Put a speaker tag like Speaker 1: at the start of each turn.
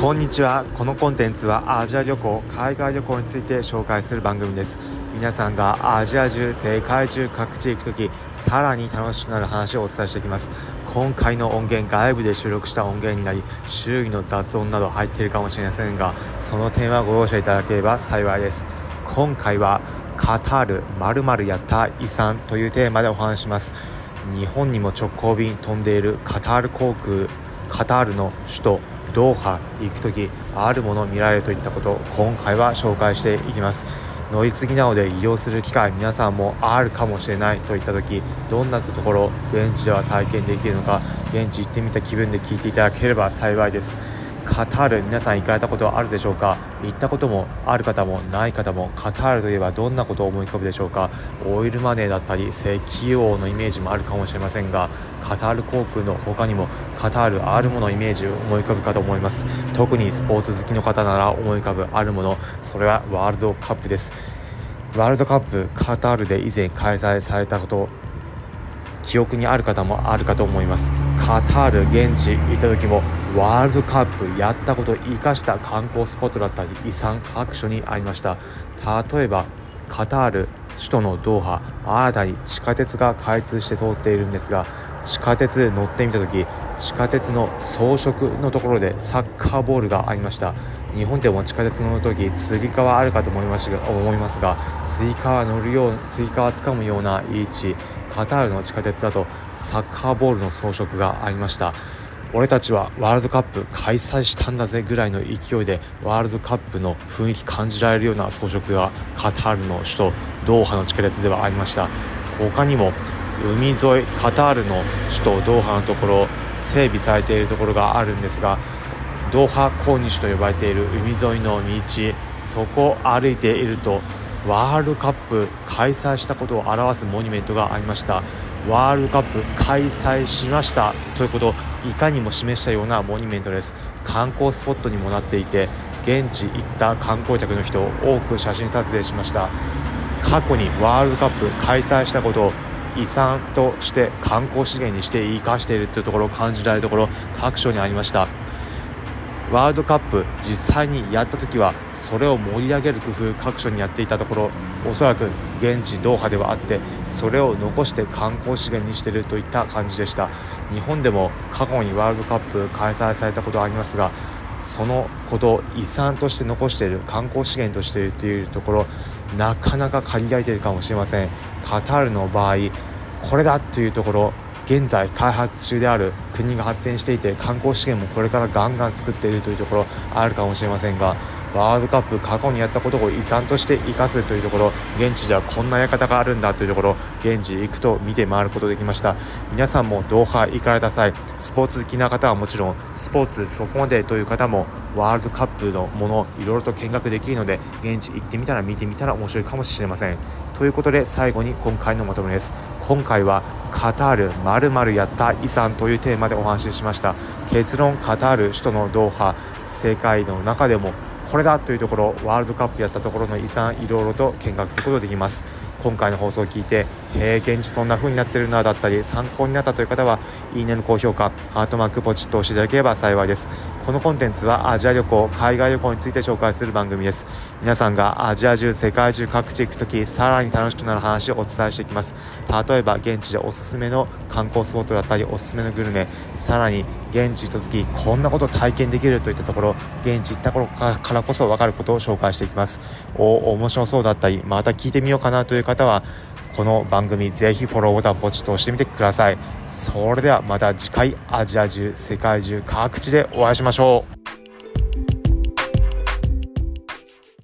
Speaker 1: こんにちは。このコンテンツはアジア旅行海外旅行について紹介する番組です。皆さんがアジア中世界中各地へ行く時さらに楽しくなる話をお伝えしていきます。今回の音源外部で収録した音源になり周囲の雑音など入っているかもしれませんがその点はご容赦いただければ幸いです。今回はカタール〇〇やった遺産というテーマでお話します。日本にも直行便飛んでいるカタール航空カタールの首都ドーハ行く時あるもの見られるといったことを今回は紹介していきます。乗り継ぎなどで移動する機会皆さんもあるかもしれないといった時どんなところ現地では体験できるのか現地行ってみた気分で聞いていただければ幸いです。カタール皆さん行かれたことはあるでしょうか？行ったこともある方もない方もカタールといえばどんなことを思い浮かぶでしょうか？オイルマネーだったり石油王のイメージもあるかもしれませんがカタール航空の他にもカタールあるものイメージを思い浮かぶかと思います。特にスポーツ好きの方なら思い浮かぶあるものそれはワールドカップです。ワールドカップカタールで以前開催されたこと記憶にある方もあるかと思います。カタール現地行った時もワールドカップやったことを生かした観光スポットだったり遺産各所にありました。例えばカタール首都のドーハ新たに地下鉄が開通して通っているんですが地下鉄乗ってみた時地下鉄の装飾のところでサッカーボールがありました。日本でも地下鉄乗る時つり革あるかと思いますが思いますが追加乗るよう追加つかむような位置。カタールの地下鉄だとサッカーボールの装飾がありました。俺たちはワールドカップ開催したんだぜぐらいの勢いでワールドカップの雰囲気感じられるような装飾がカタールの首都ドーハの地下鉄ではありました。他にも海沿いカタールの首都ドーハのところ整備されているところがあるんですがドーハコーニシュと呼ばれている海沿いの道そこを歩いているとワールドカップ開催したことを表すモニュメントがありました。ワールドカップ開催しました。ということをいかにも示したようなモニュメントです。観光スポットにもなっていて現地行った観光客の人を多く写真撮影しました。過去にワールドカップ開催したことを遺産として観光資源にして生かしているというところを感じられるところ各所にありました。ワールドカップ実際にやった時はそれを盛り上げる工夫各所にやっていたところおそらく現地ドーハではあってそれを残して観光資源にしているといった感じでした。日本でも過去にワールドカップ開催されたことはありますがそのことを遺産として残している観光資源としているというところなかなか限られているかもしれません。カタールの場合これだというところ現在開発中である国が発展していて観光資源もこれからガンガン作っているというところあるかもしれませんがワールドカップ過去にやったことを遺産として生かすというところ現地ではこんなやり方があるんだというところ現地行くと見て回ることできました。皆さんもドーハ行かれた際スポーツ好きな方はもちろんスポーツそこまでという方もワールドカップのものいろいろと見学できるので現地行ってみたら見てみたら面白いかもしれません。ということで最後に今回のまとめです。今回はカタール〇〇やった遺産というテーマでお話ししました。結論カタール首都のドーハ世界の中でもこれだというところワールドカップやったところの遺産いろいろと見学することができます。今回の放送を聞いてへえ現地そんな風になってるなだったり参考になったという方はいいねの高評価ハートマークポチッと押していただければ幸いです。このコンテンツはアジア旅行海外旅行について紹介する番組です。皆さんがアジア中世界中各地行く時さらに楽しくなる話をお伝えしていきます。例えば現地でおすすめの観光スポットだったりおすすめのグルメさらに現地行った時こんなこと体験できるといったところ現地行った頃からこそ分かることを紹介していきます。お面白そうだったりまた聞いてみようかなという方はこの番組ぜひフォローボタンポチッと押してみてください。それではまた次回アジア中世界中各地でお会いしましょう。